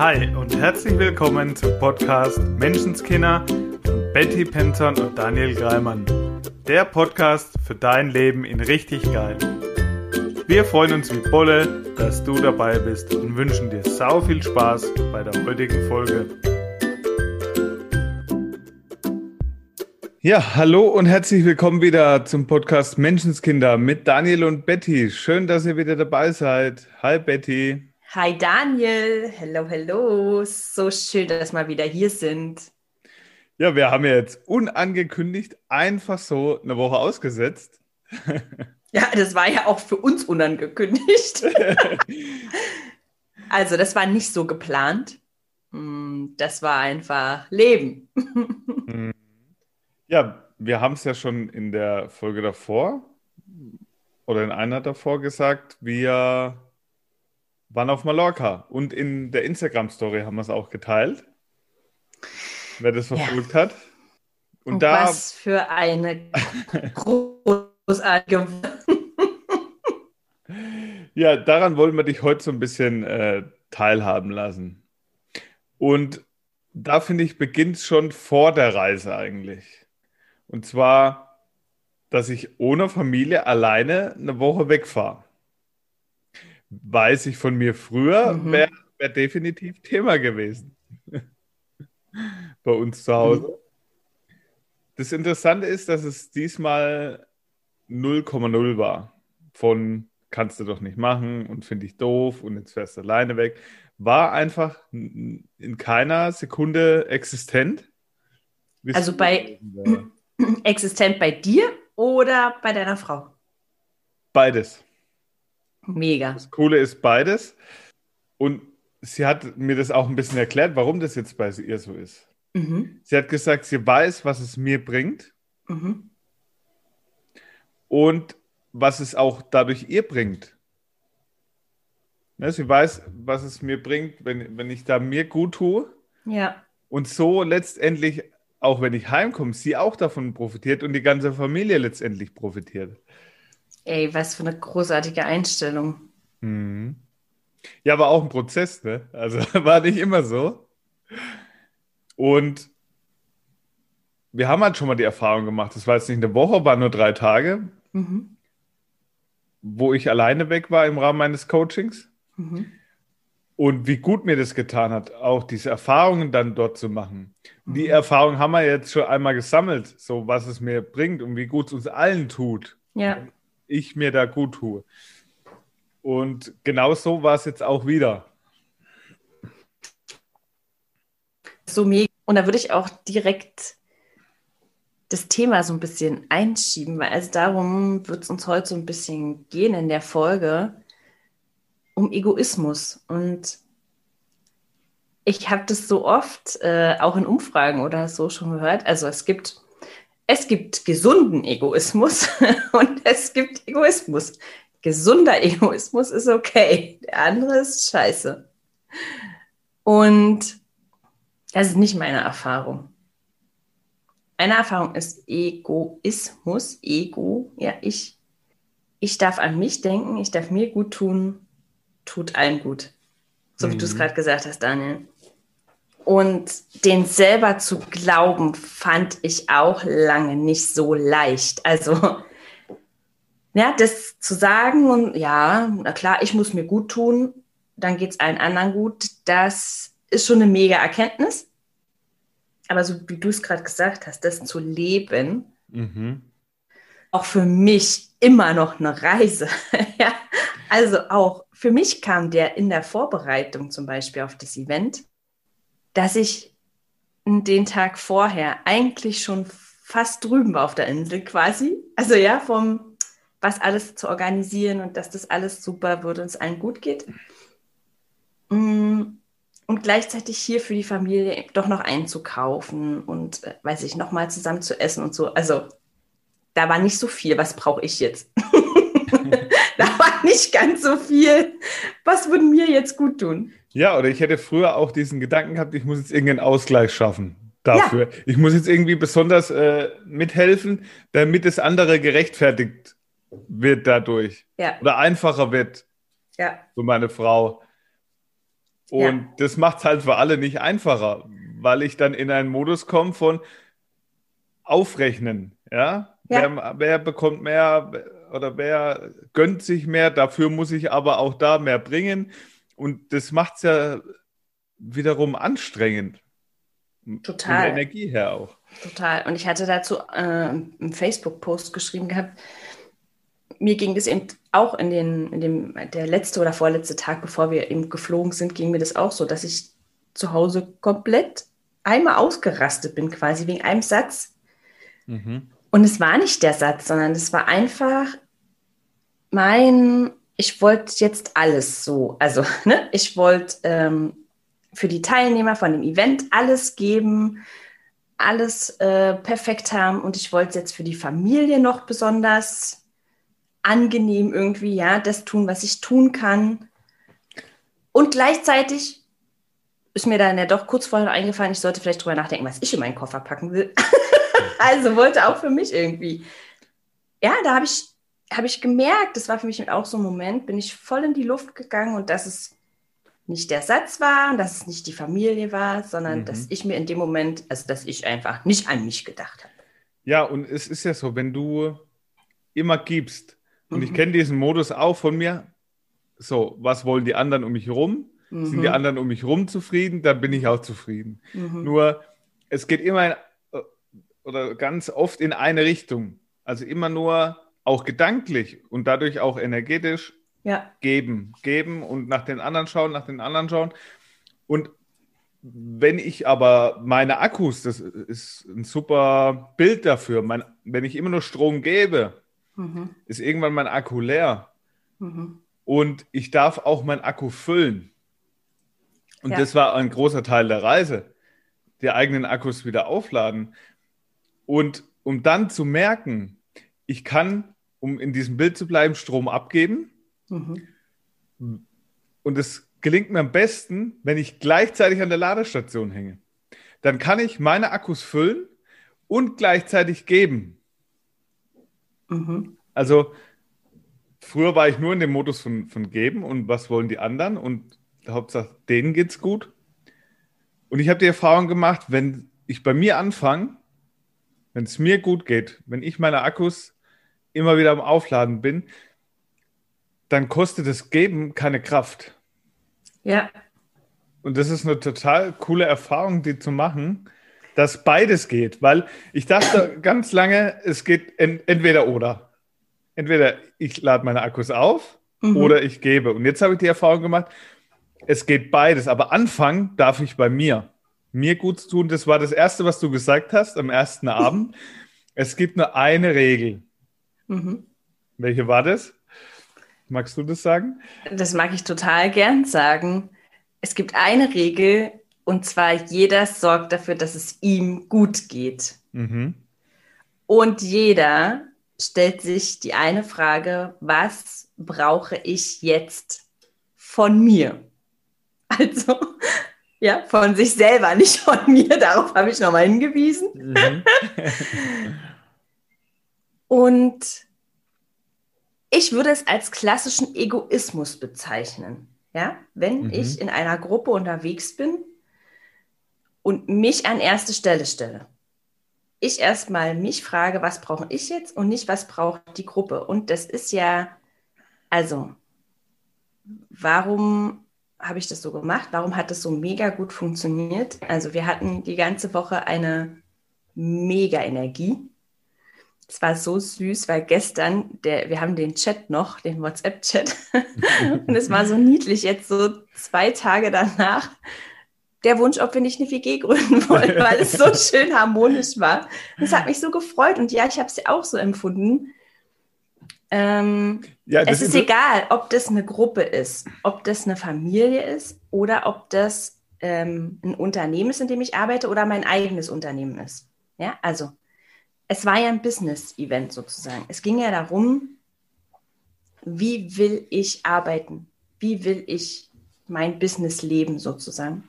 Hi und herzlich willkommen zum Podcast Menschenskinder von Betty Penton und Daniel Greimann. Der Podcast für dein Leben in richtig geil. Wir freuen uns wie Bolle, dass du dabei bist und wünschen dir sau viel Spaß bei der heutigen Folge. Ja, hallo und herzlich willkommen wieder zum Podcast Menschenskinder mit Daniel und Betty. Schön, dass ihr wieder dabei seid. Hi Betty. Hi Daniel, hello, hello. So schön, dass wir wieder hier sind. Ja, wir haben ja jetzt unangekündigt einfach so eine Woche ausgesetzt. Ja, das war ja auch für uns unangekündigt. also, das war nicht so geplant. Hm, das war einfach Leben. Ja, wir haben es ja schon in der Folge davor oder in einer davor gesagt, wir waren auf Mallorca und in der Instagram-Story haben wir es auch geteilt. Wer das verfolgt ja. hat. Und, und da, was für eine großartige. ja, daran wollen wir dich heute so ein bisschen äh, teilhaben lassen. Und da finde ich, beginnt es schon vor der Reise eigentlich. Und zwar, dass ich ohne Familie alleine eine Woche wegfahre. Weiß ich von mir früher, mhm. wäre wär definitiv Thema gewesen. Bei uns zu Hause. Mhm. Das Interessante ist, dass es diesmal 0,0 war. Von kannst du doch nicht machen und finde ich doof und jetzt fährst du alleine weg. War einfach in keiner Sekunde existent. Also bei existent bei dir oder bei deiner Frau? Beides. Mega. Das Coole ist beides. Und sie hat mir das auch ein bisschen erklärt, warum das jetzt bei ihr so ist. Mhm. Sie hat gesagt, sie weiß, was es mir bringt. Mhm. Und was es auch dadurch ihr bringt. Ja, sie weiß, was es mir bringt, wenn, wenn ich da mir gut tue. Ja. Und so letztendlich, auch wenn ich heimkomme, sie auch davon profitiert und die ganze Familie letztendlich profitiert. Ey, was für eine großartige Einstellung. Mhm. Ja, war auch ein Prozess, ne? Also war nicht immer so. Und wir haben halt schon mal die Erfahrung gemacht, das war jetzt nicht eine Woche, war nur drei Tage, mhm. wo ich alleine weg war im Rahmen meines Coachings. Mhm. Und wie gut mir das getan hat, auch diese Erfahrungen dann dort zu machen. Mhm. Die Erfahrung haben wir jetzt schon einmal gesammelt, so was es mir bringt und wie gut es uns allen tut. Ja. Ich mir da gut tue. Und genau so war es jetzt auch wieder. So mega. Und da würde ich auch direkt das Thema so ein bisschen einschieben, weil also darum wird es uns heute so ein bisschen gehen in der Folge um Egoismus. Und ich habe das so oft äh, auch in Umfragen oder so schon gehört. Also es gibt es gibt gesunden Egoismus und es gibt Egoismus gesunder Egoismus ist okay, der andere ist scheiße. Und das ist nicht meine Erfahrung. Meine Erfahrung ist Egoismus, Ego, ja, ich, ich darf an mich denken, ich darf mir gut tun, tut allen gut. So wie mhm. du es gerade gesagt hast, Daniel. Und den selber zu glauben, fand ich auch lange nicht so leicht. Also ja, das zu sagen und ja, na klar, ich muss mir gut tun, dann geht es allen anderen gut, das ist schon eine mega Erkenntnis. Aber so wie du es gerade gesagt hast, das zu leben, mhm. auch für mich immer noch eine Reise. ja, also auch für mich kam der in der Vorbereitung zum Beispiel auf das Event, dass ich den Tag vorher eigentlich schon fast drüben war auf der Insel quasi. Also ja, vom was alles zu organisieren und dass das alles super wird und es allen gut geht. Mm, und gleichzeitig hier für die Familie doch noch einzukaufen und, äh, weiß ich, nochmal zusammen zu essen und so. Also da war nicht so viel, was brauche ich jetzt? da war nicht ganz so viel. Was würde mir jetzt gut tun? Ja, oder ich hätte früher auch diesen Gedanken gehabt, ich muss jetzt irgendeinen Ausgleich schaffen dafür. Ja. Ich muss jetzt irgendwie besonders äh, mithelfen, damit das andere gerechtfertigt wird dadurch. Ja. Oder einfacher wird. Ja. So meine Frau. Und ja. das macht es halt für alle nicht einfacher, weil ich dann in einen Modus komme von Aufrechnen. Ja? ja. Wer, wer bekommt mehr oder wer gönnt sich mehr, dafür muss ich aber auch da mehr bringen. Und das macht es ja wiederum anstrengend. Total. Von Energie her auch. Total. Und ich hatte dazu äh, einen Facebook-Post geschrieben gehabt. Mir ging es eben auch in, den, in dem, der letzte oder vorletzte Tag, bevor wir eben geflogen sind, ging mir das auch so, dass ich zu Hause komplett einmal ausgerastet bin, quasi wegen einem Satz. Mhm. Und es war nicht der Satz, sondern es war einfach mein, ich wollte jetzt alles so. Also, ne, ich wollte ähm, für die Teilnehmer von dem Event alles geben, alles äh, perfekt haben und ich wollte jetzt für die Familie noch besonders angenehm irgendwie, ja, das tun, was ich tun kann. Und gleichzeitig ist mir dann ja doch kurz vorher eingefallen, ich sollte vielleicht drüber nachdenken, was ich in meinen Koffer packen will. also wollte auch für mich irgendwie. Ja, da habe ich, hab ich gemerkt, das war für mich auch so ein Moment, bin ich voll in die Luft gegangen und das ist nicht der Satz war, dass es nicht die Familie war, sondern mhm. dass ich mir in dem Moment, also dass ich einfach nicht an mich gedacht habe. Ja, und es ist ja so, wenn du immer gibst, und mhm. ich kenne diesen Modus auch von mir, so, was wollen die anderen um mich herum? Mhm. Sind die mhm. anderen um mich herum zufrieden? Dann bin ich auch zufrieden. Mhm. Nur, es geht immer in, äh, oder ganz oft in eine Richtung. Also immer nur auch gedanklich und dadurch auch energetisch ja. Geben, geben und nach den anderen schauen, nach den anderen schauen. Und wenn ich aber meine Akkus, das ist ein super Bild dafür, mein, wenn ich immer nur Strom gebe, mhm. ist irgendwann mein Akku leer. Mhm. Und ich darf auch mein Akku füllen. Und ja. das war ein großer Teil der Reise, die eigenen Akkus wieder aufladen. Und um dann zu merken, ich kann, um in diesem Bild zu bleiben, Strom abgeben Mhm. Und es gelingt mir am besten, wenn ich gleichzeitig an der Ladestation hänge. Dann kann ich meine Akkus füllen und gleichzeitig geben. Mhm. Also früher war ich nur in dem Modus von, von geben und was wollen die anderen und Hauptsache denen geht's gut. Und ich habe die Erfahrung gemacht, wenn ich bei mir anfange, wenn es mir gut geht, wenn ich meine Akkus immer wieder am Aufladen bin, dann kostet das Geben keine Kraft. Ja. Und das ist eine total coole Erfahrung, die zu machen, dass beides geht, weil ich dachte ganz lange, es geht en entweder oder. Entweder ich lade meine Akkus auf mhm. oder ich gebe. Und jetzt habe ich die Erfahrung gemacht, es geht beides, aber anfangen darf ich bei mir. Mir gut tun, das war das Erste, was du gesagt hast am ersten Abend. Es gibt nur eine Regel. Mhm. Welche war das? Magst du das sagen? Das mag ich total gern sagen. Es gibt eine Regel und zwar jeder sorgt dafür, dass es ihm gut geht. Mhm. Und jeder stellt sich die eine Frage, was brauche ich jetzt von mir? Also, ja, von sich selber, nicht von mir. Darauf habe ich nochmal hingewiesen. Mhm. und ich würde es als klassischen Egoismus bezeichnen. Ja, wenn mhm. ich in einer Gruppe unterwegs bin und mich an erste Stelle stelle. Ich erstmal mich frage, was brauche ich jetzt und nicht, was braucht die Gruppe. Und das ist ja, also, warum habe ich das so gemacht? Warum hat das so mega gut funktioniert? Also, wir hatten die ganze Woche eine mega Energie. Es war so süß, weil gestern, der, wir haben den Chat noch, den WhatsApp-Chat, und es war so niedlich, jetzt so zwei Tage danach, der Wunsch, ob wir nicht eine WG gründen wollen, weil es so schön harmonisch war. Das hat mich so gefreut und ja, ich habe es ja auch so empfunden. Ähm, ja, es ist, ist egal, ob das eine Gruppe ist, ob das eine Familie ist oder ob das ähm, ein Unternehmen ist, in dem ich arbeite oder mein eigenes Unternehmen ist. Ja, also es war ja ein Business-Event sozusagen. Es ging ja darum, wie will ich arbeiten? Wie will ich mein Business leben sozusagen?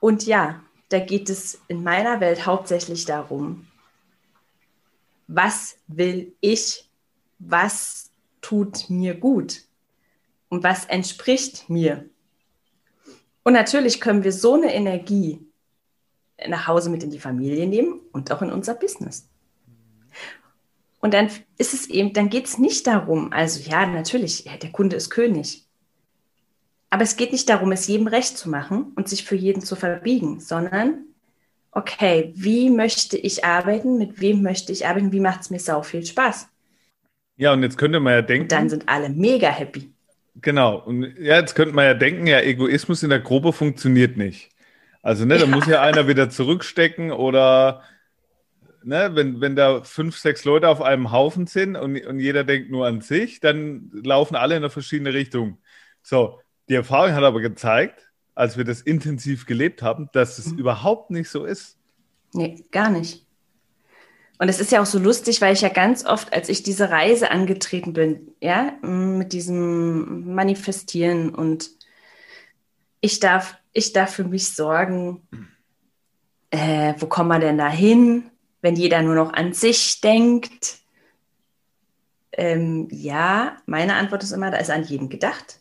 Und ja, da geht es in meiner Welt hauptsächlich darum, was will ich? Was tut mir gut? Und was entspricht mir? Und natürlich können wir so eine Energie nach Hause mit in die Familie nehmen und auch in unser Business. Und dann ist es eben, dann geht es nicht darum, also ja, natürlich, der Kunde ist König. Aber es geht nicht darum, es jedem recht zu machen und sich für jeden zu verbiegen, sondern, okay, wie möchte ich arbeiten, mit wem möchte ich arbeiten, wie macht es mir sau viel Spaß? Ja, und jetzt könnte man ja denken. Und dann sind alle mega happy. Genau. Und ja, jetzt könnte man ja denken, ja, Egoismus in der Gruppe funktioniert nicht. Also, ne, da muss ja einer wieder zurückstecken oder ne, wenn, wenn da fünf, sechs Leute auf einem Haufen sind und, und jeder denkt nur an sich, dann laufen alle in eine verschiedene Richtung. So, die Erfahrung hat aber gezeigt, als wir das intensiv gelebt haben, dass es mhm. überhaupt nicht so ist. Nee, gar nicht. Und es ist ja auch so lustig, weil ich ja ganz oft, als ich diese Reise angetreten bin, ja, mit diesem Manifestieren und ich darf, ich darf für mich sorgen, äh, wo kommen wir denn da hin? Wenn jeder nur noch an sich denkt? Ähm, ja, meine Antwort ist immer, da ist an jeden gedacht.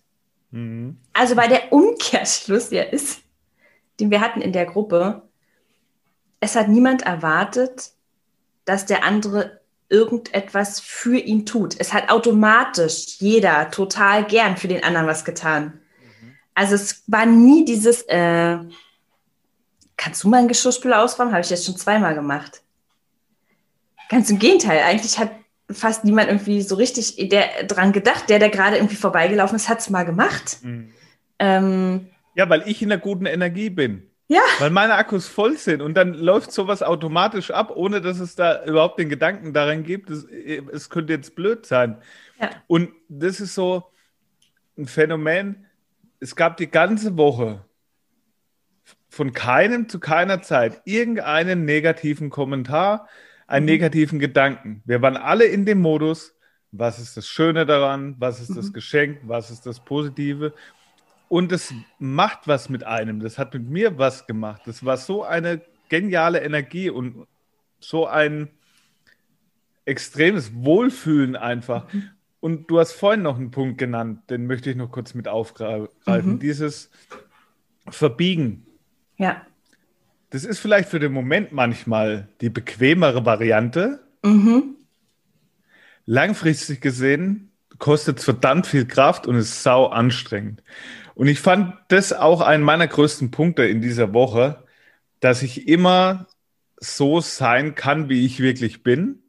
Mhm. Also weil der Umkehrschluss ja ist, den wir hatten in der Gruppe, es hat niemand erwartet, dass der andere irgendetwas für ihn tut. Es hat automatisch jeder total gern für den anderen was getan. Mhm. Also es war nie dieses, äh, kannst du mal ein Geschirrspüler ausräumen? Habe ich jetzt schon zweimal gemacht. Ganz im Gegenteil, eigentlich hat fast niemand irgendwie so richtig der, dran gedacht. Der, der gerade irgendwie vorbeigelaufen ist, hat es mal gemacht. Mhm. Ähm, ja, weil ich in einer guten Energie bin. Ja. Weil meine Akkus voll sind und dann läuft sowas automatisch ab, ohne dass es da überhaupt den Gedanken daran gibt, es, es könnte jetzt blöd sein. Ja. Und das ist so ein Phänomen. Es gab die ganze Woche von keinem zu keiner Zeit irgendeinen negativen Kommentar, einen mhm. negativen Gedanken. Wir waren alle in dem Modus, was ist das Schöne daran, was ist das mhm. Geschenk, was ist das Positive. Und es macht was mit einem. Das hat mit mir was gemacht. Das war so eine geniale Energie und so ein extremes Wohlfühlen einfach. Mhm. Und du hast vorhin noch einen Punkt genannt, den möchte ich noch kurz mit aufgreifen. Mhm. Dieses Verbiegen. Ja. Das ist vielleicht für den Moment manchmal die bequemere Variante. Mhm. Langfristig gesehen kostet es verdammt viel Kraft und ist sau anstrengend. Und ich fand das auch einen meiner größten Punkte in dieser Woche, dass ich immer so sein kann, wie ich wirklich bin,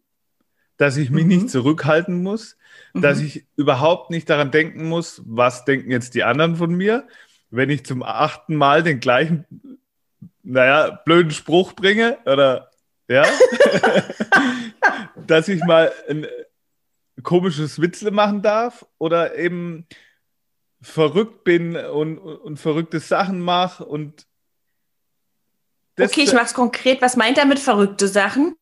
dass ich mich mhm. nicht zurückhalten muss, mhm. dass ich überhaupt nicht daran denken muss, was denken jetzt die anderen von mir, wenn ich zum achten Mal den gleichen naja, blöden Spruch bringe oder ja, dass ich mal ein komisches Witzle machen darf oder eben verrückt bin und, und verrückte Sachen mache und Okay, ich mach's konkret. Was meint er mit verrückte Sachen?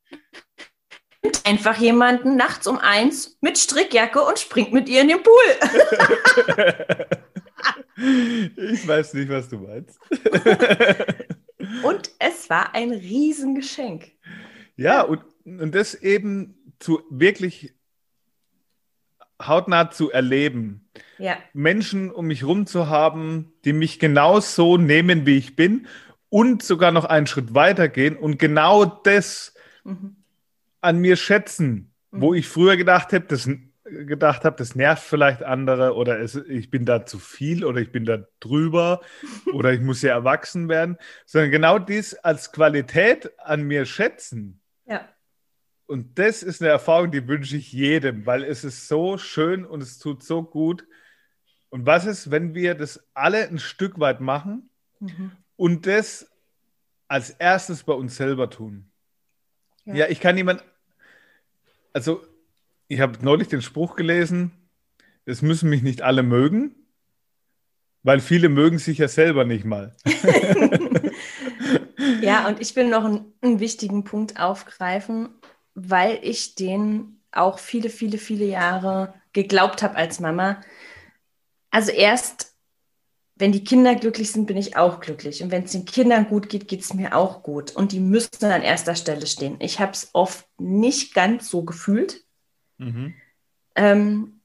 Einfach jemanden nachts um eins mit Strickjacke und springt mit ihr in den Pool. ich weiß nicht, was du meinst. Und es war ein Riesengeschenk. Ja, und, und das eben zu wirklich hautnah zu erleben. Ja. Menschen um mich herum zu haben, die mich genau so nehmen, wie ich bin und sogar noch einen Schritt weiter gehen und genau das mhm. an mir schätzen, mhm. wo ich früher gedacht habe, das gedacht habe, das nervt vielleicht andere oder es, ich bin da zu viel oder ich bin da drüber oder ich muss ja erwachsen werden, sondern genau dies als Qualität an mir schätzen. Ja. Und das ist eine Erfahrung, die wünsche ich jedem, weil es ist so schön und es tut so gut. Und was ist, wenn wir das alle ein Stück weit machen mhm. und das als erstes bei uns selber tun? Ja, ja ich kann niemand, also ich habe neulich den Spruch gelesen, es müssen mich nicht alle mögen, weil viele mögen sich ja selber nicht mal. ja, und ich will noch einen, einen wichtigen Punkt aufgreifen, weil ich den auch viele, viele, viele Jahre geglaubt habe als Mama. Also erst, wenn die Kinder glücklich sind, bin ich auch glücklich. Und wenn es den Kindern gut geht, geht es mir auch gut. Und die müssen an erster Stelle stehen. Ich habe es oft nicht ganz so gefühlt. Mhm. Ähm,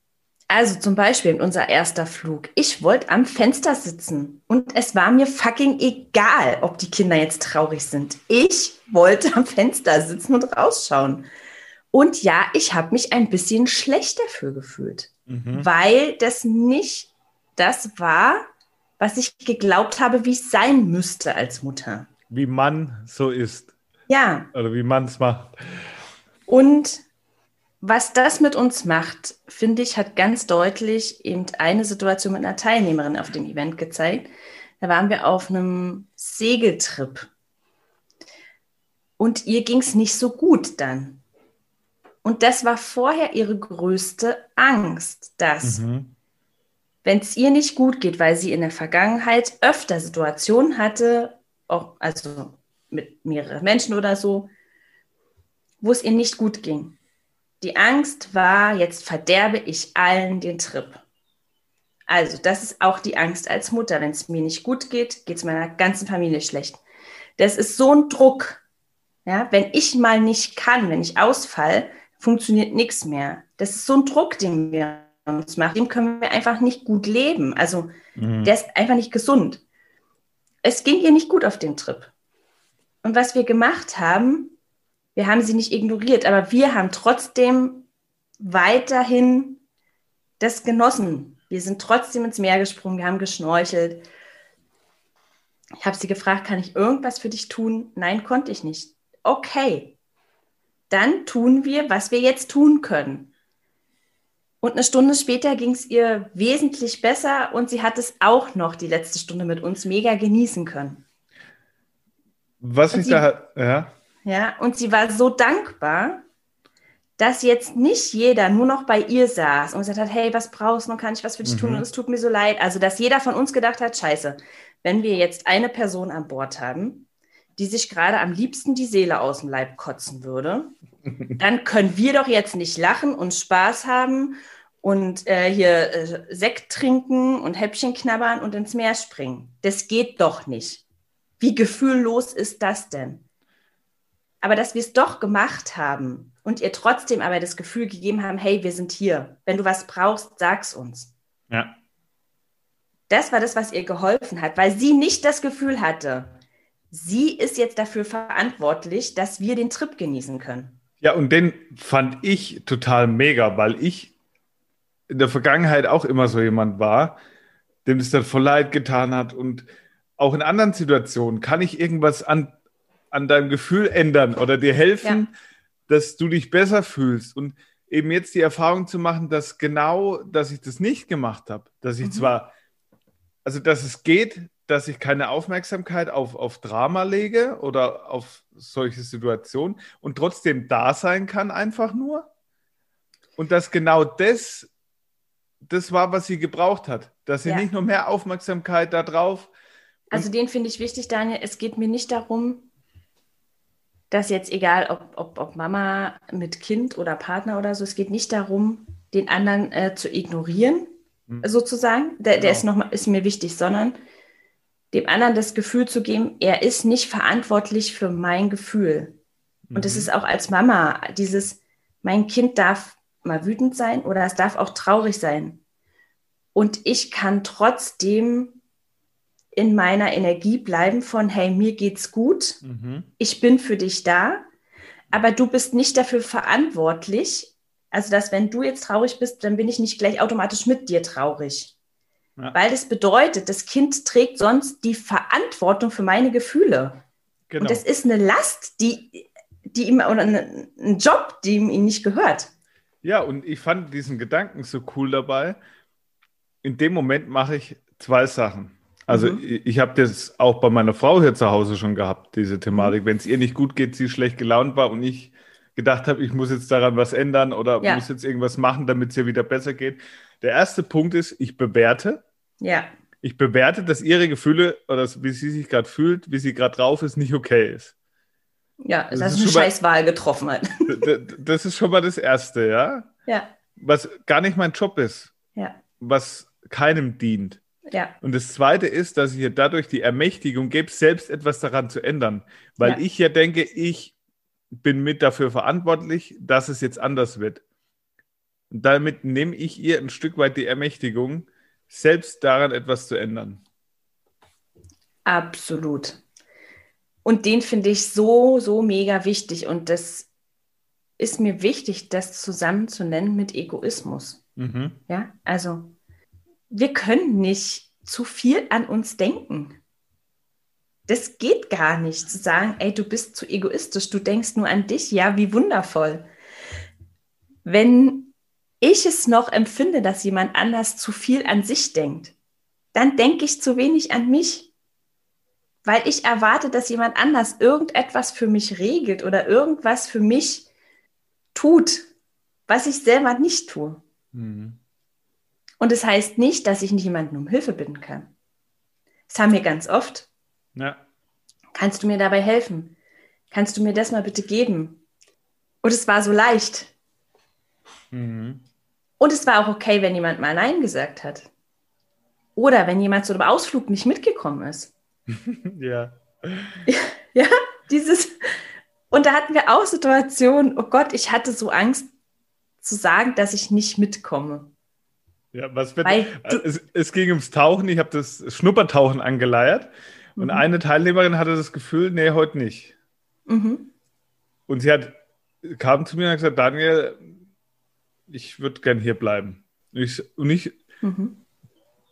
Also zum Beispiel unser erster Flug. Ich wollte am Fenster sitzen und es war mir fucking egal, ob die Kinder jetzt traurig sind. Ich wollte am Fenster sitzen und rausschauen. Und ja, ich habe mich ein bisschen schlecht dafür gefühlt, mhm. weil das nicht das war, was ich geglaubt habe, wie es sein müsste als Mutter. Wie man so ist. Ja. Oder wie man es macht. Und was das mit uns macht, finde ich, hat ganz deutlich eben eine Situation mit einer Teilnehmerin auf dem Event gezeigt. Da waren wir auf einem Segeltrip. Und ihr ging es nicht so gut dann. Und das war vorher ihre größte Angst, dass mhm wenn es ihr nicht gut geht, weil sie in der Vergangenheit öfter Situationen hatte, auch also mit mehreren Menschen oder so, wo es ihr nicht gut ging. Die Angst war, jetzt verderbe ich allen den Trip. Also, das ist auch die Angst als Mutter. Wenn es mir nicht gut geht, geht es meiner ganzen Familie schlecht. Das ist so ein Druck. Ja, wenn ich mal nicht kann, wenn ich ausfall, funktioniert nichts mehr. Das ist so ein Druck, den wir uns macht, dem können wir einfach nicht gut leben. Also mhm. der ist einfach nicht gesund. Es ging ihr nicht gut auf dem Trip. Und was wir gemacht haben, wir haben sie nicht ignoriert, aber wir haben trotzdem weiterhin das genossen. Wir sind trotzdem ins Meer gesprungen, wir haben geschnorchelt. Ich habe sie gefragt, kann ich irgendwas für dich tun? Nein, konnte ich nicht. Okay, dann tun wir, was wir jetzt tun können. Und eine Stunde später ging es ihr wesentlich besser und sie hat es auch noch die letzte Stunde mit uns mega genießen können. Was und ich da, ja. Ja, und sie war so dankbar, dass jetzt nicht jeder nur noch bei ihr saß und gesagt hat, hey, was brauchst du, kann ich was für dich mhm. tun und es tut mir so leid. Also, dass jeder von uns gedacht hat, scheiße, wenn wir jetzt eine Person an Bord haben, die sich gerade am liebsten die Seele aus dem Leib kotzen würde, dann können wir doch jetzt nicht lachen und Spaß haben und äh, hier äh, Sekt trinken und Häppchen knabbern und ins Meer springen. Das geht doch nicht. Wie gefühllos ist das denn? Aber dass wir es doch gemacht haben und ihr trotzdem aber das Gefühl gegeben haben, hey, wir sind hier. Wenn du was brauchst, sag's uns. Ja. Das war das, was ihr geholfen hat, weil sie nicht das Gefühl hatte, sie ist jetzt dafür verantwortlich, dass wir den Trip genießen können. Ja, und den fand ich total mega, weil ich in der Vergangenheit auch immer so jemand war, dem es dann voll leid getan hat. Und auch in anderen Situationen kann ich irgendwas an, an deinem Gefühl ändern oder dir helfen, ja. dass du dich besser fühlst. Und eben jetzt die Erfahrung zu machen, dass genau, dass ich das nicht gemacht habe, dass ich mhm. zwar, also dass es geht, dass ich keine Aufmerksamkeit auf, auf Drama lege oder auf solche Situationen und trotzdem da sein kann, einfach nur. Und dass genau das das war, was sie gebraucht hat. Dass sie ja. nicht nur mehr Aufmerksamkeit darauf. Also den finde ich wichtig, Daniel. Es geht mir nicht darum, dass jetzt egal, ob, ob, ob Mama mit Kind oder Partner oder so, es geht nicht darum, den anderen äh, zu ignorieren, hm. sozusagen. Der, genau. der ist, noch, ist mir wichtig, sondern dem anderen das Gefühl zu geben, er ist nicht verantwortlich für mein Gefühl. Und mhm. das ist auch als Mama dieses, mein Kind darf mal wütend sein oder es darf auch traurig sein. Und ich kann trotzdem in meiner Energie bleiben von, hey, mir geht's gut, mhm. ich bin für dich da, aber du bist nicht dafür verantwortlich. Also, dass wenn du jetzt traurig bist, dann bin ich nicht gleich automatisch mit dir traurig. Ja. Weil das bedeutet, das Kind trägt sonst die Verantwortung für meine Gefühle. Genau. Und das ist eine Last, die, die ihm, oder ein Job, die ihm nicht gehört. Ja, und ich fand diesen Gedanken so cool dabei. In dem Moment mache ich zwei Sachen. Also mhm. ich, ich habe das auch bei meiner Frau hier zu Hause schon gehabt, diese Thematik. Mhm. Wenn es ihr nicht gut geht, sie schlecht gelaunt war und ich gedacht habe, ich muss jetzt daran was ändern oder ja. muss jetzt irgendwas machen, damit es ihr wieder besser geht. Der erste Punkt ist, ich bewerte. Ja. Ich bewerte, dass ihre Gefühle oder wie sie sich gerade fühlt, wie sie gerade drauf ist, nicht okay ist. Ja, das, das ist eine Scheißwahl getroffen hat. Das ist schon mal das Erste, ja? Ja. Was gar nicht mein Job ist. Ja. Was keinem dient. Ja. Und das Zweite ist, dass ich ihr dadurch die Ermächtigung gebe, selbst etwas daran zu ändern. Weil ja. ich ja denke, ich bin mit dafür verantwortlich, dass es jetzt anders wird. Und damit nehme ich ihr ein Stück weit die Ermächtigung, selbst daran etwas zu ändern. Absolut. Und den finde ich so, so mega wichtig. Und das ist mir wichtig, das zusammen zu nennen mit Egoismus. Mhm. Ja, also wir können nicht zu viel an uns denken. Das geht gar nicht, zu sagen, ey, du bist zu egoistisch, du denkst nur an dich. Ja, wie wundervoll. Wenn ich es noch empfinde, dass jemand anders zu viel an sich denkt, dann denke ich zu wenig an mich, weil ich erwarte, dass jemand anders irgendetwas für mich regelt oder irgendwas für mich tut, was ich selber nicht tue. Mhm. Und es das heißt nicht, dass ich nicht jemanden um Hilfe bitten kann. Das haben wir ganz oft. Ja. Kannst du mir dabei helfen? Kannst du mir das mal bitte geben? Und es war so leicht. Mhm. Und es war auch okay, wenn jemand mal Nein gesagt hat. Oder wenn jemand zu einem Ausflug nicht mitgekommen ist. ja. Ja, dieses. Und da hatten wir auch Situationen, oh Gott, ich hatte so Angst zu sagen, dass ich nicht mitkomme. Ja, was wird, es, es, ging ums Tauchen, ich habe das Schnuppertauchen angeleiert und mhm. eine Teilnehmerin hatte das Gefühl, nee, heute nicht. Mhm. Und sie hat, kam zu mir und hat gesagt, Daniel, ich würde gern hier bleiben. Und ich, und ich mhm.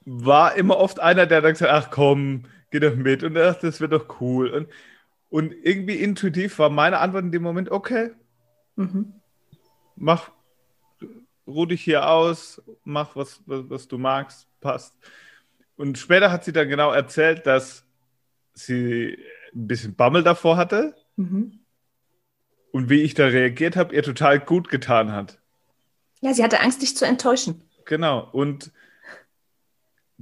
war immer oft einer, der dann gesagt ach komm, geh doch mit und ach, das wird doch cool. Und, und irgendwie intuitiv war meine Antwort in dem Moment, okay, mhm. mach, ruh dich hier aus, mach was, was, was du magst, passt. Und später hat sie dann genau erzählt, dass sie ein bisschen Bammel davor hatte mhm. und wie ich da reagiert habe, ihr total gut getan hat. Ja, sie hatte Angst, dich zu enttäuschen. Genau. Und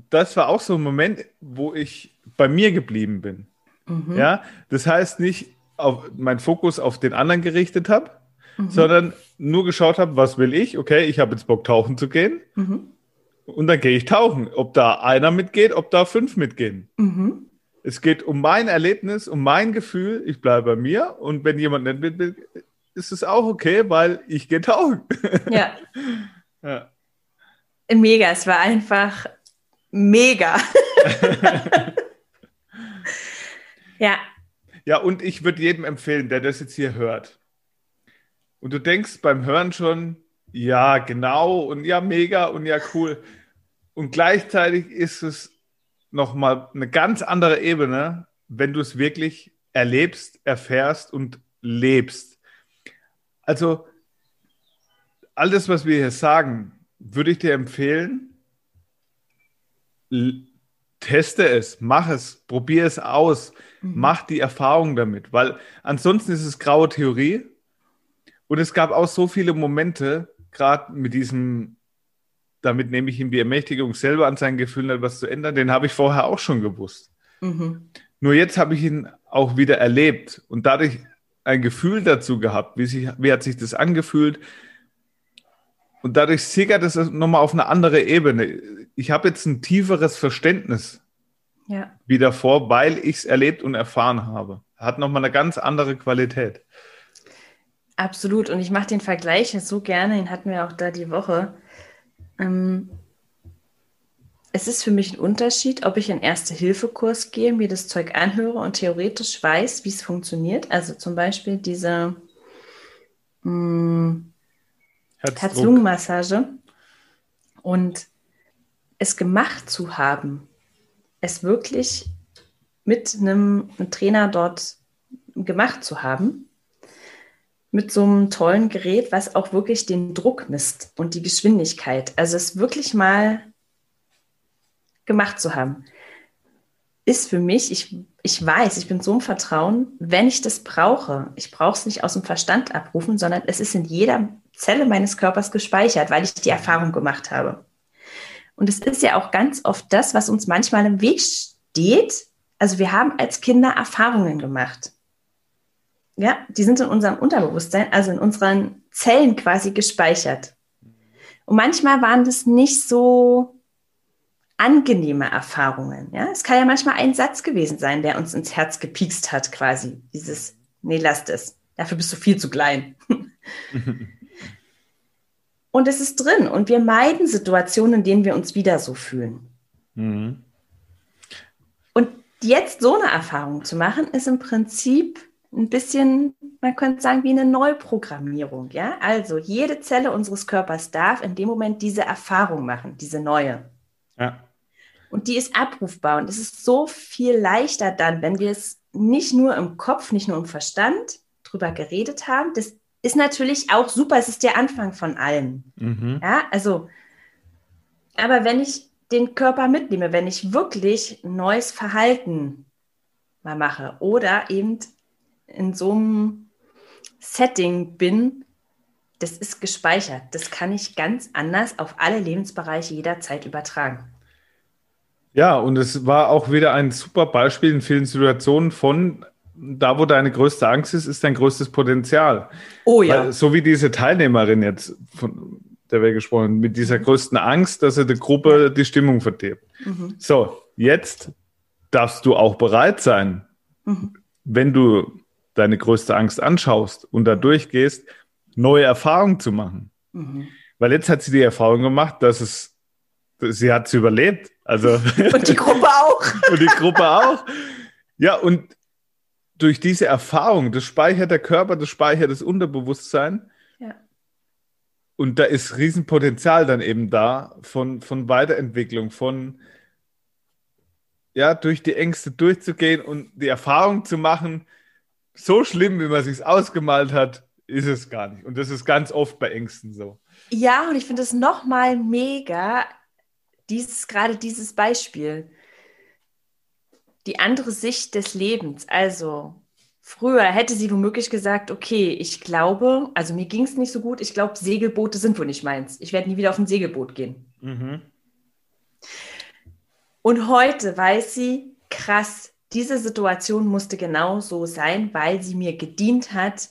das war auch so ein Moment, wo ich bei mir geblieben bin. Mhm. Ja, das heißt nicht auf meinen Fokus auf den anderen gerichtet habe, mhm. sondern nur geschaut habe, was will ich? Okay, ich habe jetzt Bock, tauchen zu gehen. Mhm. Und dann gehe ich tauchen. Ob da einer mitgeht, ob da fünf mitgehen. Mhm. Es geht um mein Erlebnis, um mein Gefühl. Ich bleibe bei mir. Und wenn jemand nicht mit will, ist es auch okay, weil ich gehe tauchen. Ja. ja. Mega. Es war einfach mega. ja. Ja, und ich würde jedem empfehlen, der das jetzt hier hört. Und du denkst beim Hören schon, ja, genau und ja, mega und ja, cool. Und gleichzeitig ist es nochmal eine ganz andere Ebene, wenn du es wirklich erlebst, erfährst und lebst. Also, alles, was wir hier sagen, würde ich dir empfehlen, teste es, mach es, probier es aus, mhm. mach die Erfahrung damit, weil ansonsten ist es graue Theorie. Und es gab auch so viele Momente, gerade mit diesem damit nehme ich ihm die Ermächtigung, selber an seinen Gefühlen etwas zu ändern. Den habe ich vorher auch schon gewusst. Mhm. Nur jetzt habe ich ihn auch wieder erlebt und dadurch ein Gefühl dazu gehabt, wie, sich, wie hat sich das angefühlt. Und dadurch sickert es nochmal auf eine andere Ebene. Ich habe jetzt ein tieferes Verständnis ja. wie davor, weil ich es erlebt und erfahren habe. Hat nochmal eine ganz andere Qualität. Absolut. Und ich mache den Vergleich so gerne, den hatten wir auch da die Woche. Ähm, es ist für mich ein Unterschied, ob ich in Erste-Hilfe-Kurs gehe, mir das Zeug anhöre und theoretisch weiß, wie es funktioniert. Also zum Beispiel diese hm, Herz-Lungen-Massage. Und es gemacht zu haben, es wirklich mit einem, einem Trainer dort gemacht zu haben, mit so einem tollen Gerät, was auch wirklich den Druck misst und die Geschwindigkeit. Also es wirklich mal gemacht zu haben, ist für mich, ich, ich weiß, ich bin so im Vertrauen, wenn ich das brauche, ich brauche es nicht aus dem Verstand abrufen, sondern es ist in jeder Zelle meines Körpers gespeichert, weil ich die Erfahrung gemacht habe. Und es ist ja auch ganz oft das, was uns manchmal im Weg steht. Also wir haben als Kinder Erfahrungen gemacht. Ja, die sind in unserem Unterbewusstsein, also in unseren Zellen quasi gespeichert. Und manchmal waren das nicht so angenehme Erfahrungen. Ja, es kann ja manchmal ein Satz gewesen sein, der uns ins Herz gepiekst hat, quasi. Dieses, nee, lass das. Dafür bist du viel zu klein. und es ist drin. Und wir meiden Situationen, in denen wir uns wieder so fühlen. Mhm. Und jetzt so eine Erfahrung zu machen, ist im Prinzip ein bisschen, man könnte sagen, wie eine Neuprogrammierung. Ja? Also jede Zelle unseres Körpers darf in dem Moment diese Erfahrung machen, diese neue. Ja. Und die ist abrufbar. Und es ist so viel leichter dann, wenn wir es nicht nur im Kopf, nicht nur im Verstand drüber geredet haben. Das ist natürlich auch super. Es ist der Anfang von allem. Mhm. Ja, also, aber wenn ich den Körper mitnehme, wenn ich wirklich neues Verhalten mal mache oder eben in so einem Setting bin, das ist gespeichert. Das kann ich ganz anders auf alle Lebensbereiche jederzeit übertragen. Ja, und es war auch wieder ein super Beispiel in vielen Situationen von da, wo deine größte Angst ist, ist dein größtes Potenzial. Oh ja. Weil, so wie diese Teilnehmerin jetzt, von der wir gesprochen haben, mit dieser mhm. größten Angst, dass er der Gruppe die Stimmung verdirbt. Mhm. So, jetzt darfst du auch bereit sein, mhm. wenn du deine größte Angst anschaust und da durchgehst, neue Erfahrungen zu machen. Mhm. Weil jetzt hat sie die Erfahrung gemacht, dass es, sie hat es überlebt. Also und die Gruppe auch. und die Gruppe auch. Ja, und durch diese Erfahrung, das speichert der Körper, das speichert das Unterbewusstsein. Ja. Und da ist Riesenpotenzial dann eben da von, von Weiterentwicklung, von ja, durch die Ängste durchzugehen und die Erfahrung zu machen, so schlimm, wie man sich ausgemalt hat, ist es gar nicht. Und das ist ganz oft bei Ängsten so. Ja, und ich finde es nochmal mega, dieses, gerade dieses Beispiel die andere Sicht des Lebens. Also früher hätte sie womöglich gesagt, okay, ich glaube, also mir ging es nicht so gut, ich glaube, Segelboote sind wohl nicht meins. Ich werde nie wieder auf ein Segelboot gehen. Mhm. Und heute weiß sie, krass, diese Situation musste genau so sein, weil sie mir gedient hat,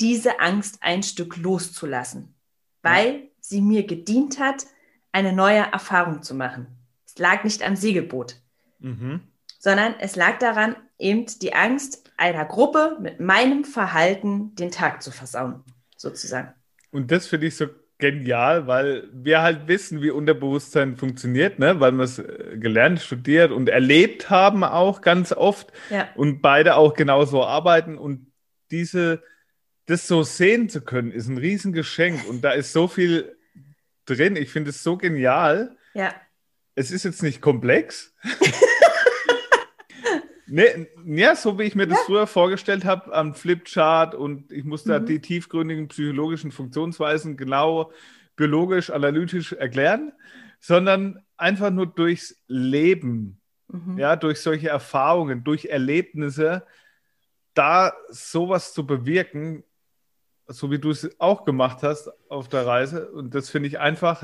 diese Angst ein Stück loszulassen. Weil ja. sie mir gedient hat, eine neue Erfahrung zu machen. Es lag nicht am Segelboot. Mhm sondern es lag daran, eben die Angst einer Gruppe mit meinem Verhalten den Tag zu versauen, sozusagen. Und das finde ich so genial, weil wir halt wissen, wie Unterbewusstsein funktioniert, ne? weil wir es äh, gelernt, studiert und erlebt haben auch ganz oft ja. und beide auch genauso arbeiten und diese, das so sehen zu können, ist ein Riesengeschenk und da ist so viel drin. Ich finde es so genial. Ja. Es ist jetzt nicht komplex. Nee, ja, so wie ich mir das ja. früher vorgestellt habe am Flipchart und ich musste mhm. die tiefgründigen psychologischen Funktionsweisen genau biologisch, analytisch erklären, sondern einfach nur durchs Leben, mhm. ja, durch solche Erfahrungen, durch Erlebnisse, da sowas zu bewirken, so wie du es auch gemacht hast auf der Reise. Und das finde ich einfach,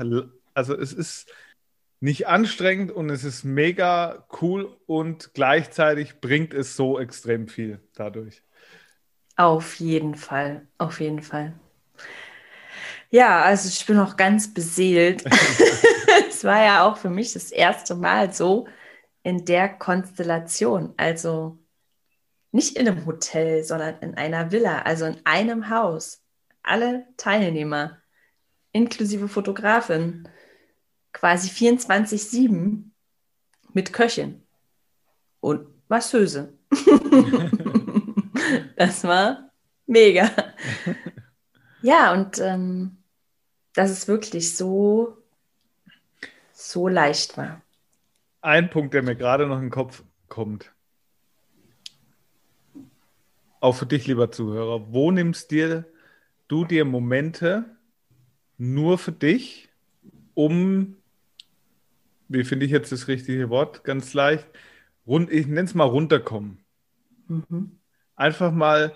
also es ist nicht anstrengend und es ist mega cool und gleichzeitig bringt es so extrem viel dadurch. Auf jeden Fall, auf jeden Fall. Ja, also ich bin auch ganz beseelt. es war ja auch für mich das erste Mal so in der Konstellation. Also nicht in einem Hotel, sondern in einer Villa, also in einem Haus. Alle Teilnehmer, inklusive Fotografin quasi 24-7 mit Köchin und Masseuse. das war mega. Ja, und ähm, dass es wirklich so, so leicht war. Ein Punkt, der mir gerade noch in den Kopf kommt. Auch für dich, lieber Zuhörer. Wo nimmst dir du dir Momente nur für dich, um wie finde ich jetzt das richtige Wort, ganz leicht, rund, ich nenne es mal runterkommen. Mhm. Einfach mal,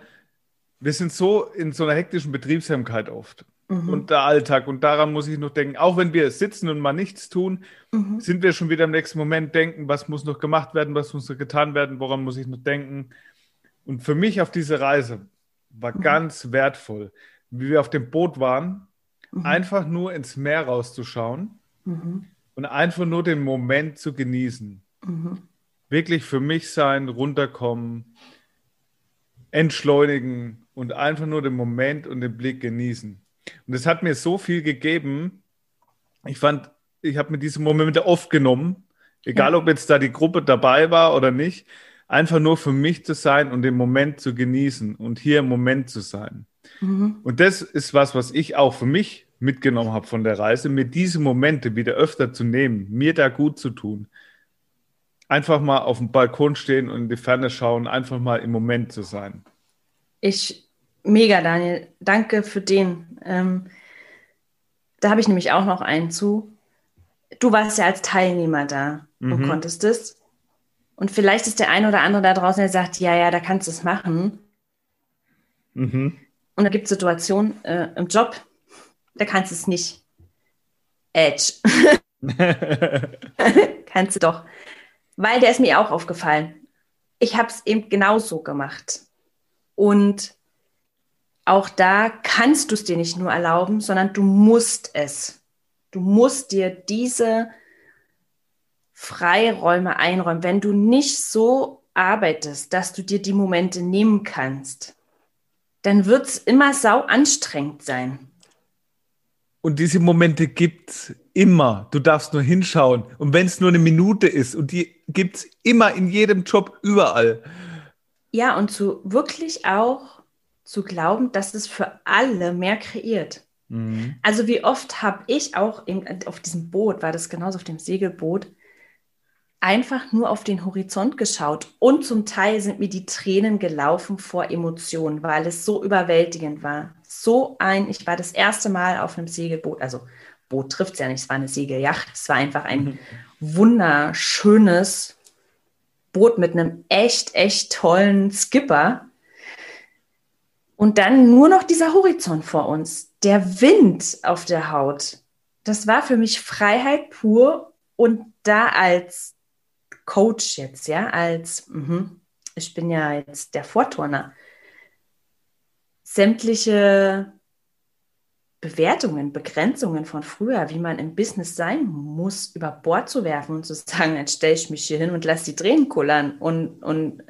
wir sind so in so einer hektischen Betriebsamkeit oft. Mhm. Und der Alltag. Und daran muss ich noch denken, auch wenn wir sitzen und mal nichts tun, mhm. sind wir schon wieder im nächsten Moment denken, was muss noch gemacht werden, was muss noch getan werden, woran muss ich noch denken. Und für mich auf diese Reise war mhm. ganz wertvoll, wie wir auf dem Boot waren, mhm. einfach nur ins Meer rauszuschauen mhm und einfach nur den Moment zu genießen. Mhm. Wirklich für mich sein, runterkommen, entschleunigen und einfach nur den Moment und den Blick genießen. Und es hat mir so viel gegeben. Ich fand, ich habe mir diese Momente oft genommen, egal ob jetzt da die Gruppe dabei war oder nicht, einfach nur für mich zu sein und den Moment zu genießen und hier im Moment zu sein. Mhm. Und das ist was, was ich auch für mich mitgenommen habe von der Reise, mir diese Momente wieder öfter zu nehmen, mir da gut zu tun. Einfach mal auf dem Balkon stehen und in die Ferne schauen, einfach mal im Moment zu sein. Ich, mega, Daniel. Danke für den. Ähm, da habe ich nämlich auch noch einen zu. Du warst ja als Teilnehmer da mhm. und konntest es. Und vielleicht ist der eine oder andere da draußen, der sagt, ja, ja, da kannst du es machen. Mhm. Und da gibt es Situationen äh, im Job, da kannst du es nicht. Edge. kannst du doch. Weil der ist mir auch aufgefallen. Ich habe es eben genauso gemacht. Und auch da kannst du es dir nicht nur erlauben, sondern du musst es. Du musst dir diese Freiräume einräumen. Wenn du nicht so arbeitest, dass du dir die Momente nehmen kannst, dann wird es immer sau anstrengend sein. Und diese Momente gibt es immer. Du darfst nur hinschauen. Und wenn es nur eine Minute ist, und die gibt es immer in jedem Job, überall. Ja, und zu wirklich auch zu glauben, dass es für alle mehr kreiert. Mhm. Also wie oft habe ich auch in, auf diesem Boot, war das genauso auf dem Segelboot, einfach nur auf den Horizont geschaut und zum Teil sind mir die Tränen gelaufen vor Emotionen, weil es so überwältigend war. So ein, ich war das erste Mal auf einem Segelboot, also Boot trifft es ja nicht, es war eine Segelyacht, es war einfach ein mhm. wunderschönes Boot mit einem echt, echt tollen Skipper. Und dann nur noch dieser Horizont vor uns, der Wind auf der Haut. Das war für mich Freiheit pur und da als Coach jetzt, ja, als, mh, ich bin ja jetzt der Vorturner, sämtliche Bewertungen, Begrenzungen von früher, wie man im Business sein muss, über Bord zu werfen und zu sagen, jetzt stelle ich mich hier hin und lasse die Tränen kullern und, und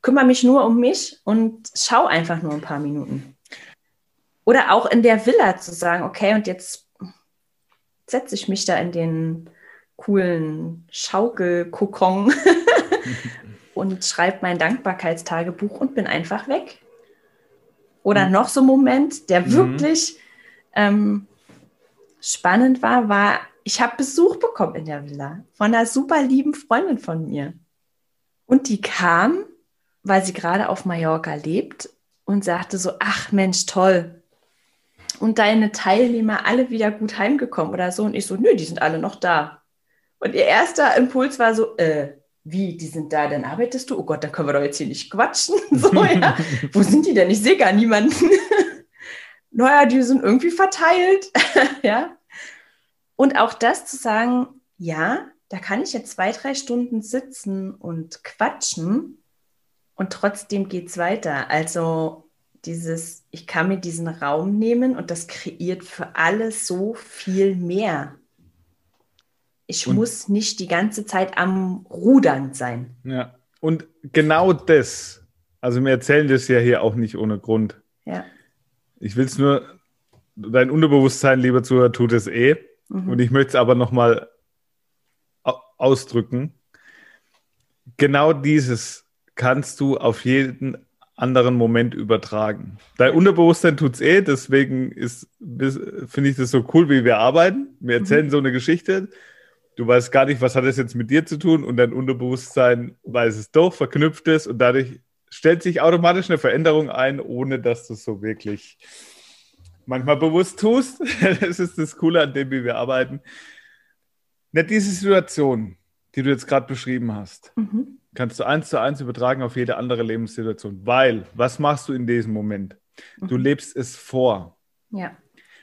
kümmere mich nur um mich und schau einfach nur ein paar Minuten. Oder auch in der Villa zu sagen, okay, und jetzt setze ich mich da in den coolen Schaukelkokon und schreibe mein Dankbarkeitstagebuch und bin einfach weg. Oder mhm. noch so ein Moment, der mhm. wirklich ähm, spannend war, war, ich habe Besuch bekommen in der Villa von einer super lieben Freundin von mir. Und die kam, weil sie gerade auf Mallorca lebt und sagte so, ach Mensch, toll. Und deine Teilnehmer alle wieder gut heimgekommen oder so. Und ich so, nö, die sind alle noch da. Und ihr erster Impuls war so, äh, wie, die sind da, dann arbeitest du? Oh Gott, dann können wir doch jetzt hier nicht quatschen. So, ja. Wo sind die denn? Ich sehe gar niemanden. naja, die sind irgendwie verteilt. ja. Und auch das zu sagen, ja, da kann ich jetzt zwei, drei Stunden sitzen und quatschen und trotzdem geht es weiter. Also dieses, ich kann mir diesen Raum nehmen und das kreiert für alle so viel mehr. Ich und, muss nicht die ganze Zeit am Rudern sein. Ja, und genau das, also wir erzählen das ja hier auch nicht ohne Grund. Ja. Ich will es nur, dein Unterbewusstsein, lieber Zuhörer, tut es eh. Mhm. Und ich möchte es aber nochmal ausdrücken. Genau dieses kannst du auf jeden anderen Moment übertragen. Dein Unterbewusstsein tut es eh, deswegen finde ich das so cool, wie wir arbeiten. Wir erzählen mhm. so eine Geschichte du weißt gar nicht, was hat das jetzt mit dir zu tun und dein Unterbewusstsein weiß es doch, verknüpft es und dadurch stellt sich automatisch eine Veränderung ein, ohne dass du es so wirklich manchmal bewusst tust. das ist das Coole an dem, wie wir arbeiten. Nicht diese Situation, die du jetzt gerade beschrieben hast, mhm. kannst du eins zu eins übertragen auf jede andere Lebenssituation. Weil, was machst du in diesem Moment? Mhm. Du lebst es vor. Ja.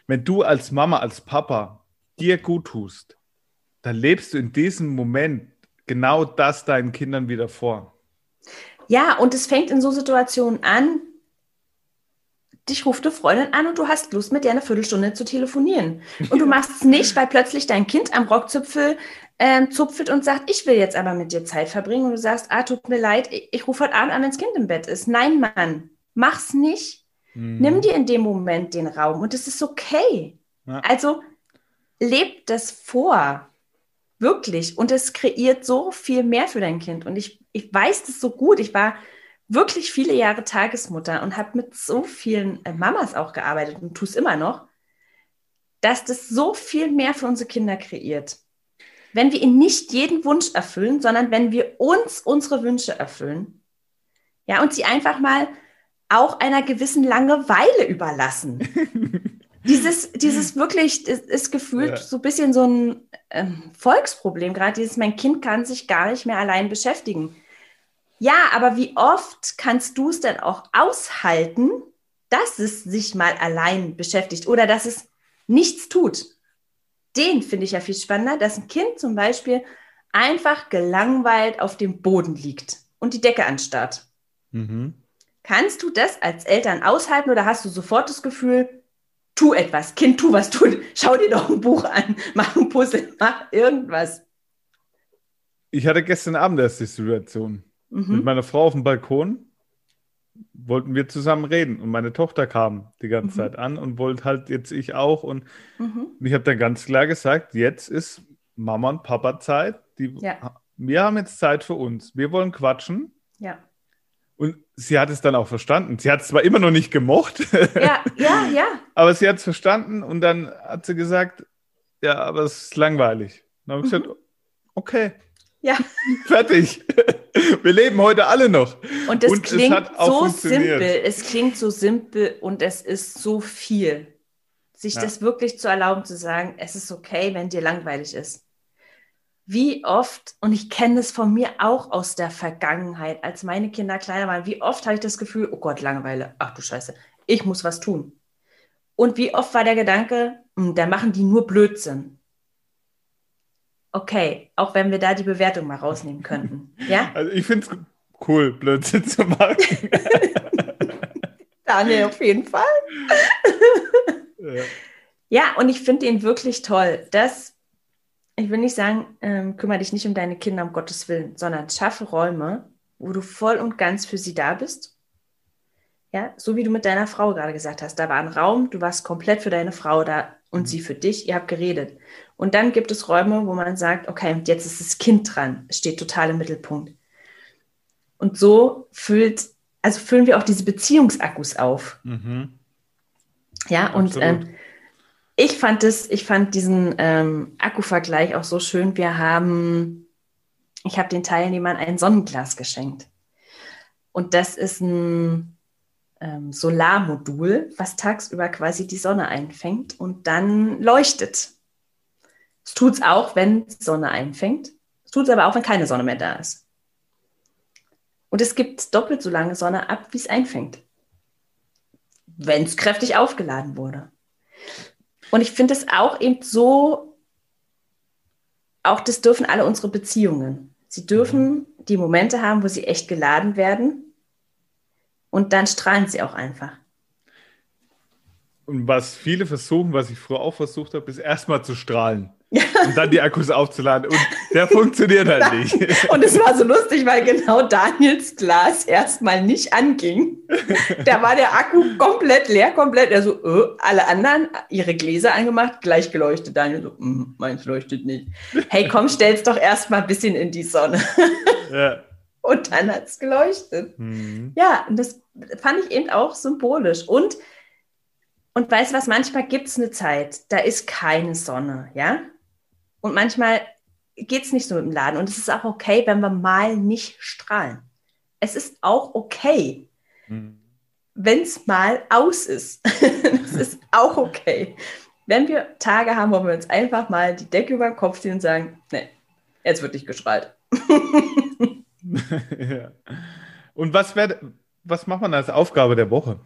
Wenn du als Mama, als Papa dir gut tust, dann lebst du in diesem Moment genau das deinen Kindern wieder vor. Ja, und es fängt in so Situationen an, dich ruft eine Freundin an und du hast Lust, mit der eine Viertelstunde zu telefonieren. Und du machst es nicht, weil plötzlich dein Kind am Rockzipfel ähm, zupfelt und sagt, ich will jetzt aber mit dir Zeit verbringen. Und du sagst, ah, tut mir leid, ich, ich rufe heute Abend an, wenn das Kind im Bett ist. Nein, Mann, mach's nicht, Mhm. Nimm dir in dem Moment den Raum und es ist okay. Ja. Also lebt das vor. Wirklich. Und es kreiert so viel mehr für dein Kind. Und ich, ich weiß das so gut. Ich war wirklich viele Jahre Tagesmutter und habe mit so vielen äh, Mamas auch gearbeitet und tue es immer noch, dass das so viel mehr für unsere Kinder kreiert. Wenn wir ihnen nicht jeden Wunsch erfüllen, sondern wenn wir uns unsere Wünsche erfüllen, ja, und sie einfach mal auch einer gewissen Langeweile überlassen. dieses, dieses wirklich, ist, ist gefühlt ja. so ein bisschen so ein ähm, Volksproblem, gerade dieses, mein Kind kann sich gar nicht mehr allein beschäftigen. Ja, aber wie oft kannst du es denn auch aushalten, dass es sich mal allein beschäftigt oder dass es nichts tut? Den finde ich ja viel spannender, dass ein Kind zum Beispiel einfach gelangweilt auf dem Boden liegt und die Decke anstarrt. Mhm. Kannst du das als Eltern aushalten oder hast du sofort das Gefühl, tu etwas, Kind, tu was, tu, schau dir doch ein Buch an, mach ein Puzzle, mach irgendwas. Ich hatte gestern Abend erst die Situation. Mhm. Mit meiner Frau auf dem Balkon wollten wir zusammen reden und meine Tochter kam die ganze mhm. Zeit an und wollte halt jetzt ich auch und, mhm. ich habe dann ganz klar gesagt, jetzt ist Mama und Papa Zeit. Die, ja. Wir haben jetzt Zeit für uns. Wir wollen quatschen. Ja. Und sie hat es dann auch verstanden. Sie hat es zwar immer noch nicht gemocht. Ja, ja, ja. aber sie hat es verstanden und dann hat sie gesagt, ja, aber es ist langweilig. Dann habe ich mhm. gesagt, okay. Ja. Fertig. Wir leben heute alle noch. Und das und klingt so simpel. Es klingt so simpel und es ist so viel. Sich ja. das wirklich zu erlauben, zu sagen, es ist okay, wenn dir langweilig ist wie oft, und ich kenne das von mir auch aus der Vergangenheit, als meine Kinder kleiner waren, wie oft habe ich das Gefühl, oh Gott, Langeweile, ach du Scheiße, ich muss was tun. Und wie oft war der Gedanke, hm, da machen die nur Blödsinn. Okay, auch wenn wir da die Bewertung mal rausnehmen könnten. Ja? Also ich finde es cool, Blödsinn zu machen. Daniel, auf jeden Fall. ja. ja, und ich finde ihn wirklich toll. Das ich will nicht sagen, ähm, kümmere dich nicht um deine Kinder, um Gottes Willen, sondern schaffe Räume, wo du voll und ganz für sie da bist. Ja, so wie du mit deiner Frau gerade gesagt hast, da war ein Raum, du warst komplett für deine Frau da und sie für dich, ihr habt geredet. Und dann gibt es Räume, wo man sagt, okay, jetzt ist das Kind dran, steht total im Mittelpunkt. Und so füllt, also füllen wir auch diese Beziehungsakkus auf. Mhm. Ja, Absolut. und ähm, ich fand es, ich fand diesen ähm, Akkuvergleich auch so schön. Wir haben, ich habe den Teilnehmern ein Sonnenglas geschenkt. Und das ist ein ähm, Solarmodul, was tagsüber quasi die Sonne einfängt und dann leuchtet. Es tut es auch, wenn Sonne einfängt. Es tut es aber auch, wenn keine Sonne mehr da ist. Und es gibt doppelt so lange Sonne ab, wie es einfängt. Wenn es kräftig aufgeladen wurde. Und ich finde es auch eben so, auch das dürfen alle unsere Beziehungen. Sie dürfen mhm. die Momente haben, wo sie echt geladen werden. Und dann strahlen sie auch einfach. Und was viele versuchen, was ich früher auch versucht habe, ist erstmal zu strahlen. und dann die Akkus aufzuladen. Und der funktioniert halt nicht. Und es war so lustig, weil genau Daniels Glas erstmal nicht anging. Da war der Akku komplett leer, komplett. Er so, äh, alle anderen ihre Gläser angemacht, gleich geleuchtet. Daniel so, mm, meins leuchtet nicht. Hey, komm, stell's doch erstmal ein bisschen in die Sonne. Ja. Und dann hat es geleuchtet. Mhm. Ja, und das fand ich eben auch symbolisch. Und und weißt du was, manchmal gibt es eine Zeit, da ist keine Sonne, ja? Und manchmal geht es nicht so mit dem Laden. Und es ist auch okay, wenn wir mal nicht strahlen. Es ist auch okay, mhm. wenn es mal aus ist. Es ist auch okay. Wenn wir Tage haben, wo wir uns einfach mal die Decke über den Kopf ziehen und sagen, nee, jetzt wird nicht geschreit. ja. Und was, wär, was macht man als Aufgabe der Woche?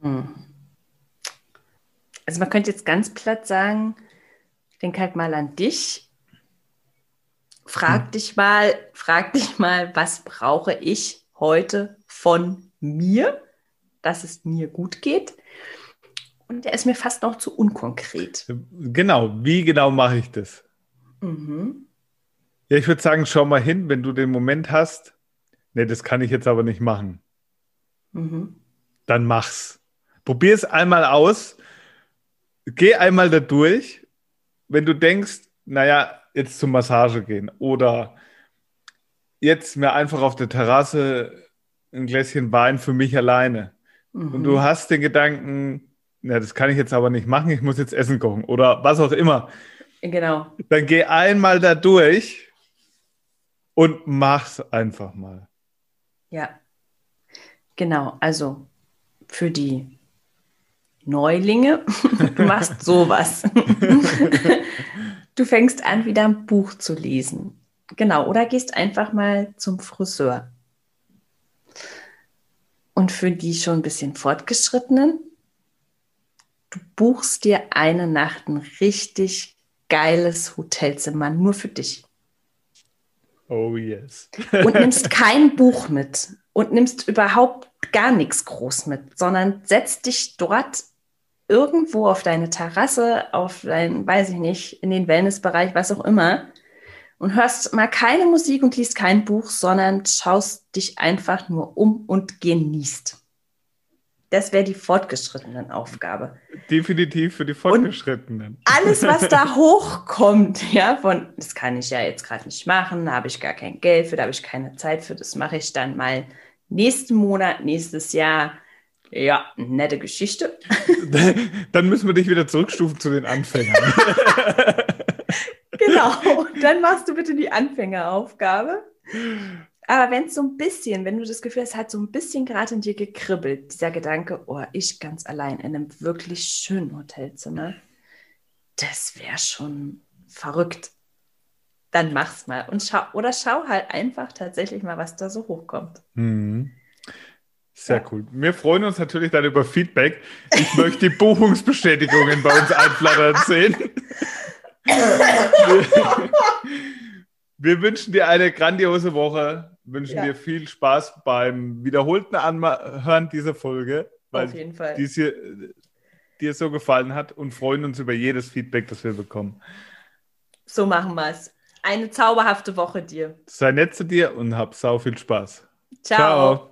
Hm. Also man könnte jetzt ganz platt sagen, denk halt mal an dich. Frag hm. dich mal, frag dich mal, was brauche ich heute von mir, dass es mir gut geht? Und der ist mir fast noch zu unkonkret. Genau, wie genau mache ich das? Mhm. Ja, ich würde sagen, schau mal hin, wenn du den Moment hast, nee, das kann ich jetzt aber nicht machen. Mhm. dann mach's. Probier es einmal aus. Geh einmal da durch. Wenn du denkst, naja, jetzt zur Massage gehen oder jetzt mir einfach auf der Terrasse ein Gläschen Wein für mich alleine. Mhm. Und du hast den Gedanken, na, das kann ich jetzt aber nicht machen, ich muss jetzt Essen kochen oder was auch immer. Genau. Dann geh einmal da durch und mach's einfach mal. Ja, genau. Also für die Neulinge, du machst sowas. du fängst an, wieder ein Buch zu lesen. Genau, oder gehst einfach mal zum Friseur. Und für die schon ein bisschen fortgeschrittenen, du buchst dir eine Nacht ein richtig geiles Hotelzimmer nur für dich. Oh yes. und nimmst kein Buch mit und nimmst überhaupt gar nichts groß mit, sondern setzt dich dort irgendwo auf deine Terrasse, auf dein, weiß ich nicht, in den Wellnessbereich, was auch immer, und hörst mal keine Musik und liest kein Buch, sondern schaust dich einfach nur um und genießt. Das wäre die fortgeschrittenen Aufgabe. Definitiv für die Fortgeschrittenen. Und alles, was da hochkommt, ja, von, das kann ich ja jetzt gerade nicht machen, da habe ich gar kein Geld für, da habe ich keine Zeit für, das mache ich dann mal nächsten Monat, nächstes Jahr. Ja, nette Geschichte. Dann müssen wir dich wieder zurückstufen zu den Anfängern. genau, dann machst du bitte die Anfängeraufgabe. Aber wenn es so ein bisschen, wenn du das Gefühl hast, hat so ein bisschen gerade in dir gekribbelt, dieser Gedanke, oh, ich ganz allein in einem wirklich schönen Hotelzimmer, das wäre schon verrückt. Dann mach's mal und schau oder schau halt einfach tatsächlich mal, was da so hochkommt. Mhm. Sehr cool. Wir freuen uns natürlich dann über Feedback. Ich möchte die Buchungsbestätigungen bei uns einflattern sehen. Wir wünschen dir eine grandiose Woche, wünschen ja. dir viel Spaß beim wiederholten Anhören dieser Folge, weil Auf jeden Fall. dies hier dir so gefallen hat und freuen uns über jedes Feedback, das wir bekommen. So machen wir es. Eine zauberhafte Woche dir. Sei nett zu dir und hab sau viel Spaß. Ciao. Ciao.